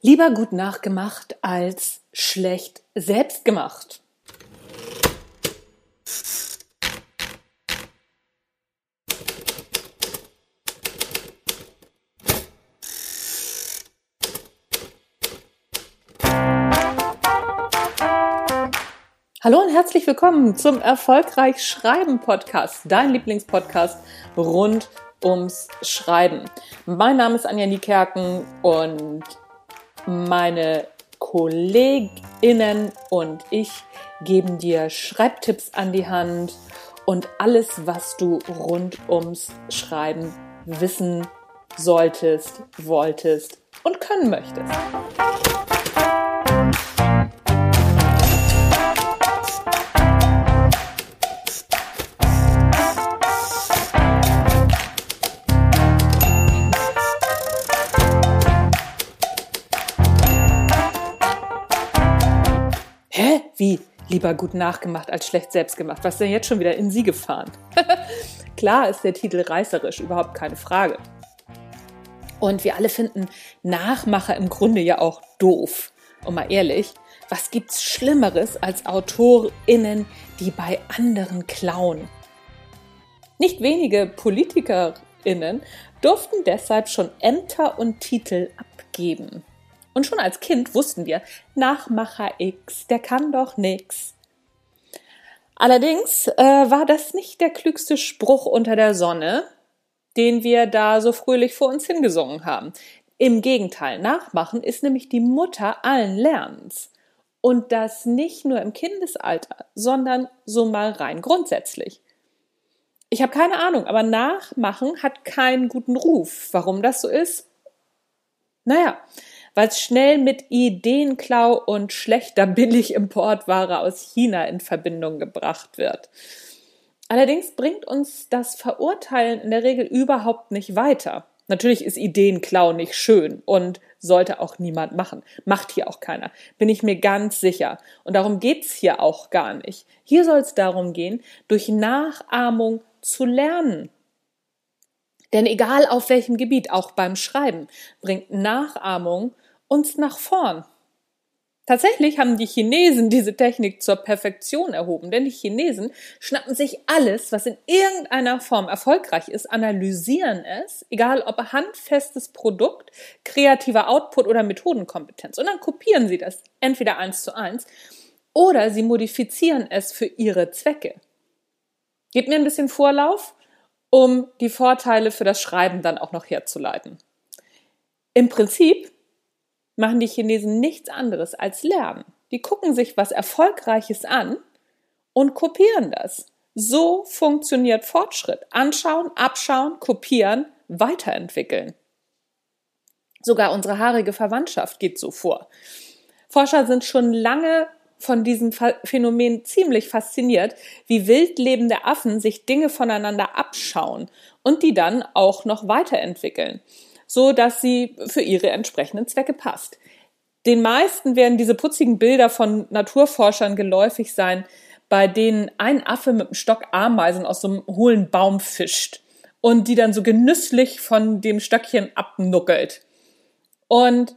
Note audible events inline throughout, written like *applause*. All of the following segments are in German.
Lieber gut nachgemacht als schlecht selbst gemacht. Hallo und herzlich willkommen zum Erfolgreich Schreiben Podcast, dein Lieblingspodcast rund ums Schreiben. Mein Name ist Anja Niekerken und meine Kolleginnen und ich geben dir Schreibtipps an die Hand und alles, was du rund ums Schreiben wissen solltest, wolltest und können möchtest. Wie lieber gut nachgemacht als schlecht selbst gemacht? Was ist denn jetzt schon wieder in Sie gefahren? *laughs* Klar ist der Titel reißerisch, überhaupt keine Frage. Und wir alle finden Nachmacher im Grunde ja auch doof. Und mal ehrlich, was gibt's Schlimmeres als AutorInnen, die bei anderen klauen? Nicht wenige PolitikerInnen durften deshalb schon Ämter und Titel abgeben. Und schon als Kind wussten wir, Nachmacher X, der kann doch nix. Allerdings äh, war das nicht der klügste Spruch unter der Sonne, den wir da so fröhlich vor uns hingesungen haben. Im Gegenteil, Nachmachen ist nämlich die Mutter allen Lernens. Und das nicht nur im Kindesalter, sondern so mal rein grundsätzlich. Ich habe keine Ahnung, aber Nachmachen hat keinen guten Ruf. Warum das so ist? Naja, weil es schnell mit Ideenklau und schlechter Billigimportware aus China in Verbindung gebracht wird. Allerdings bringt uns das Verurteilen in der Regel überhaupt nicht weiter. Natürlich ist Ideenklau nicht schön und sollte auch niemand machen. Macht hier auch keiner. Bin ich mir ganz sicher. Und darum geht's hier auch gar nicht. Hier soll es darum gehen, durch Nachahmung zu lernen. Denn egal auf welchem Gebiet, auch beim Schreiben, bringt Nachahmung uns nach vorn. Tatsächlich haben die Chinesen diese Technik zur Perfektion erhoben, denn die Chinesen schnappen sich alles, was in irgendeiner Form erfolgreich ist, analysieren es, egal ob handfestes Produkt, kreativer Output oder Methodenkompetenz, und dann kopieren sie das entweder eins zu eins oder sie modifizieren es für ihre Zwecke. Gebt mir ein bisschen Vorlauf, um die Vorteile für das Schreiben dann auch noch herzuleiten. Im Prinzip machen die Chinesen nichts anderes als lernen. Die gucken sich was Erfolgreiches an und kopieren das. So funktioniert Fortschritt. Anschauen, abschauen, kopieren, weiterentwickeln. Sogar unsere haarige Verwandtschaft geht so vor. Forscher sind schon lange von diesem Phänomen ziemlich fasziniert, wie wild lebende Affen sich Dinge voneinander abschauen und die dann auch noch weiterentwickeln so dass sie für ihre entsprechenden Zwecke passt. Den meisten werden diese putzigen Bilder von Naturforschern geläufig sein, bei denen ein Affe mit einem Stock Ameisen aus so einem hohlen Baum fischt und die dann so genüsslich von dem Stöckchen abnuckelt. Und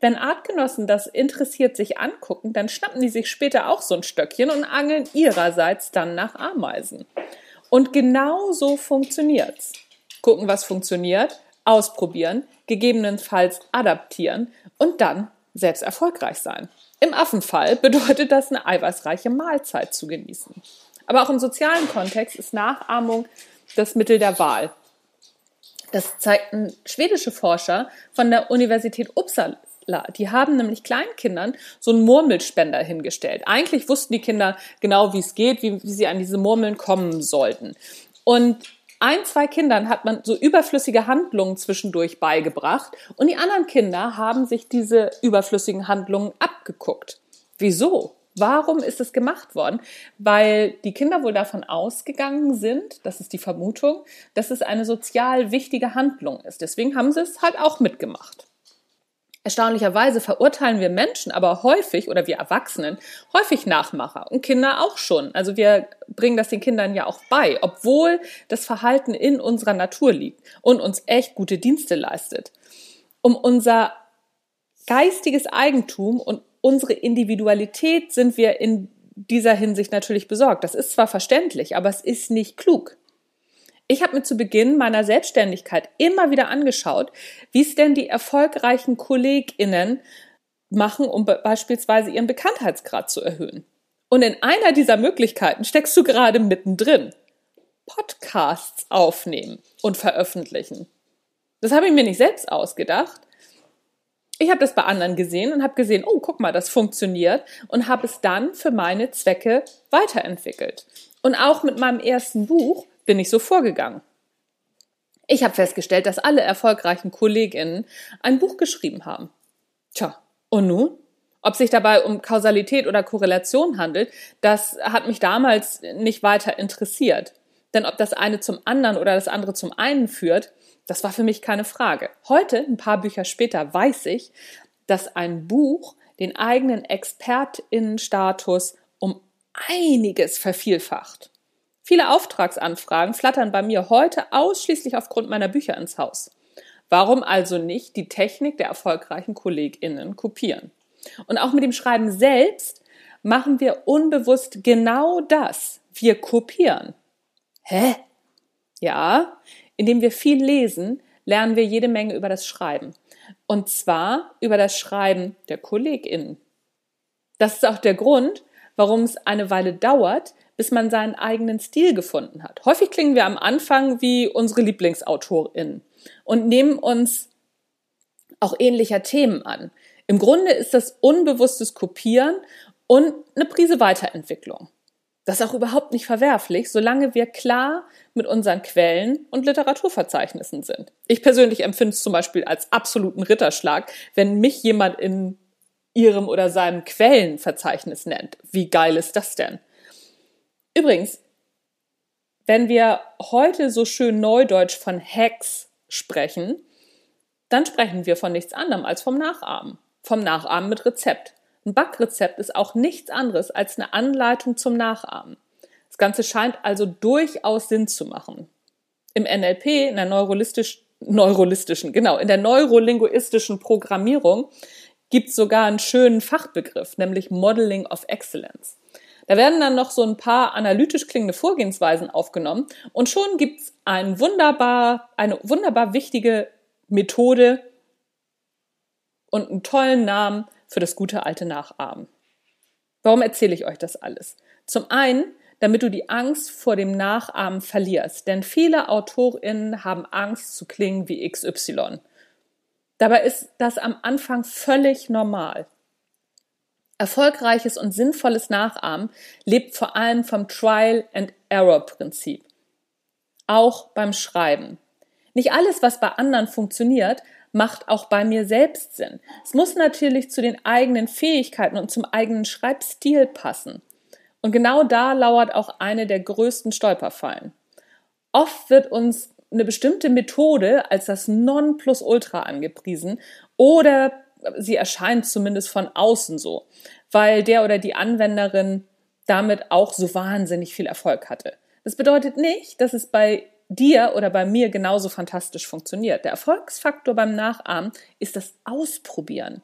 wenn Artgenossen das interessiert sich angucken, dann schnappen die sich später auch so ein Stöckchen und angeln ihrerseits dann nach Ameisen. Und genau so funktioniert's. Gucken, was funktioniert ausprobieren, gegebenenfalls adaptieren und dann selbst erfolgreich sein. Im Affenfall *laughs* bedeutet das eine eiweißreiche Mahlzeit zu genießen. Aber auch im sozialen Kontext ist Nachahmung das Mittel der Wahl. Das zeigten schwedische Forscher von der Universität Uppsala. Die haben nämlich Kleinkindern so einen Murmelspender hingestellt. Eigentlich wussten die Kinder genau, wie es geht, wie, wie sie an diese Murmeln kommen sollten. Und ein, zwei Kindern hat man so überflüssige Handlungen zwischendurch beigebracht und die anderen Kinder haben sich diese überflüssigen Handlungen abgeguckt. Wieso? Warum ist es gemacht worden? Weil die Kinder wohl davon ausgegangen sind, das ist die Vermutung, dass es eine sozial wichtige Handlung ist. Deswegen haben sie es halt auch mitgemacht. Erstaunlicherweise verurteilen wir Menschen aber häufig oder wir Erwachsenen häufig Nachmacher und Kinder auch schon. Also wir bringen das den Kindern ja auch bei, obwohl das Verhalten in unserer Natur liegt und uns echt gute Dienste leistet. Um unser geistiges Eigentum und unsere Individualität sind wir in dieser Hinsicht natürlich besorgt. Das ist zwar verständlich, aber es ist nicht klug. Ich habe mir zu Beginn meiner Selbstständigkeit immer wieder angeschaut, wie es denn die erfolgreichen KollegInnen machen, um beispielsweise ihren Bekanntheitsgrad zu erhöhen. Und in einer dieser Möglichkeiten steckst du gerade mittendrin. Podcasts aufnehmen und veröffentlichen. Das habe ich mir nicht selbst ausgedacht. Ich habe das bei anderen gesehen und habe gesehen, oh, guck mal, das funktioniert und habe es dann für meine Zwecke weiterentwickelt. Und auch mit meinem ersten Buch bin ich so vorgegangen. Ich habe festgestellt, dass alle erfolgreichen Kolleginnen ein Buch geschrieben haben. Tja, und nun? Ob sich dabei um Kausalität oder Korrelation handelt, das hat mich damals nicht weiter interessiert. Denn ob das eine zum anderen oder das andere zum einen führt, das war für mich keine Frage. Heute, ein paar Bücher später, weiß ich, dass ein Buch den eigenen Expertinnenstatus um einiges vervielfacht. Viele Auftragsanfragen flattern bei mir heute ausschließlich aufgrund meiner Bücher ins Haus. Warum also nicht die Technik der erfolgreichen KollegInnen kopieren? Und auch mit dem Schreiben selbst machen wir unbewusst genau das. Wir kopieren. Hä? Ja, indem wir viel lesen, lernen wir jede Menge über das Schreiben. Und zwar über das Schreiben der KollegInnen. Das ist auch der Grund, warum es eine Weile dauert, bis man seinen eigenen Stil gefunden hat. Häufig klingen wir am Anfang wie unsere LieblingsautorInnen und nehmen uns auch ähnlicher Themen an. Im Grunde ist das unbewusstes Kopieren und eine Prise Weiterentwicklung. Das ist auch überhaupt nicht verwerflich, solange wir klar mit unseren Quellen und Literaturverzeichnissen sind. Ich persönlich empfinde es zum Beispiel als absoluten Ritterschlag, wenn mich jemand in ihrem oder seinem Quellenverzeichnis nennt. Wie geil ist das denn? Übrigens, wenn wir heute so schön neudeutsch von Hacks sprechen, dann sprechen wir von nichts anderem als vom Nachahmen. Vom Nachahmen mit Rezept. Ein Backrezept ist auch nichts anderes als eine Anleitung zum Nachahmen. Das Ganze scheint also durchaus Sinn zu machen. Im NLP, in der neurolistisch, neurolistischen, genau, in der neurolinguistischen Programmierung gibt es sogar einen schönen Fachbegriff, nämlich Modeling of Excellence. Da werden dann noch so ein paar analytisch klingende Vorgehensweisen aufgenommen und schon gibt's ein wunderbar, eine wunderbar wichtige Methode und einen tollen Namen für das gute alte Nachahmen. Warum erzähle ich euch das alles? Zum einen, damit du die Angst vor dem Nachahmen verlierst, denn viele AutorInnen haben Angst zu klingen wie XY. Dabei ist das am Anfang völlig normal. Erfolgreiches und sinnvolles Nachahmen lebt vor allem vom Trial and Error Prinzip. Auch beim Schreiben. Nicht alles, was bei anderen funktioniert, macht auch bei mir selbst Sinn. Es muss natürlich zu den eigenen Fähigkeiten und zum eigenen Schreibstil passen. Und genau da lauert auch eine der größten Stolperfallen. Oft wird uns eine bestimmte Methode als das Nonplusultra angepriesen oder sie erscheint zumindest von außen so, weil der oder die Anwenderin damit auch so wahnsinnig viel Erfolg hatte. Das bedeutet nicht, dass es bei dir oder bei mir genauso fantastisch funktioniert. Der Erfolgsfaktor beim Nachahmen ist das Ausprobieren.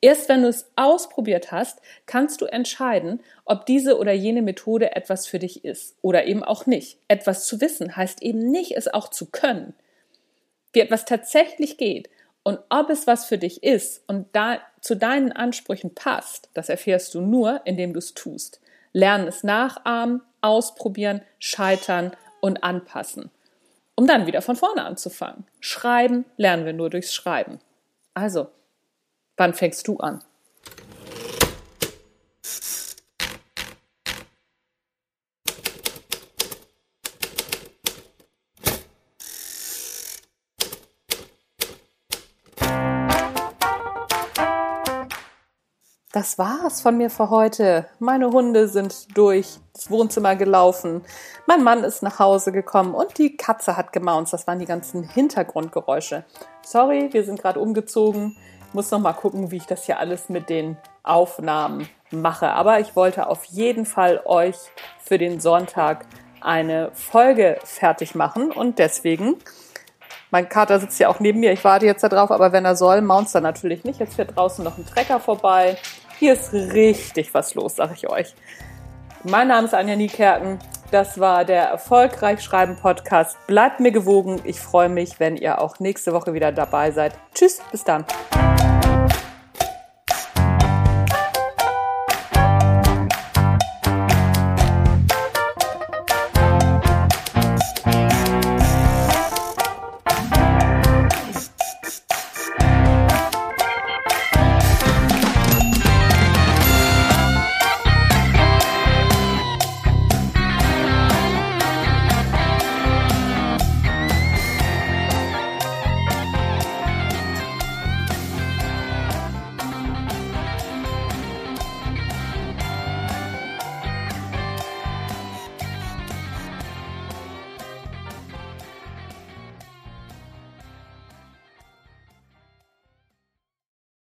Erst wenn du es ausprobiert hast, kannst du entscheiden, ob diese oder jene Methode etwas für dich ist oder eben auch nicht. Etwas zu wissen heißt eben nicht, es auch zu können. Wie etwas tatsächlich geht und ob es was für dich ist und da zu deinen Ansprüchen passt, das erfährst du nur, indem du es tust. Lernen es nachahmen, ausprobieren, scheitern und anpassen. Um dann wieder von vorne anzufangen. Schreiben lernen wir nur durchs Schreiben. Also, wann fängst du an? Das war's von mir für heute. Meine Hunde sind durch das Wohnzimmer gelaufen. Mein Mann ist nach Hause gekommen und die Katze hat gemaunzt. Das waren die ganzen Hintergrundgeräusche. Sorry, wir sind gerade umgezogen. Muss noch mal gucken, wie ich das hier alles mit den Aufnahmen mache. Aber ich wollte auf jeden Fall euch für den Sonntag eine Folge fertig machen und deswegen Mein Kater sitzt ja auch neben mir. Ich warte jetzt darauf, aber wenn er soll, Monster natürlich nicht. Jetzt fährt draußen noch ein Trecker vorbei. Hier ist richtig was los, sag ich euch. Mein Name ist Anja Niekerken. Das war der Erfolgreich Schreiben Podcast. Bleibt mir gewogen. Ich freue mich, wenn ihr auch nächste Woche wieder dabei seid. Tschüss, bis dann.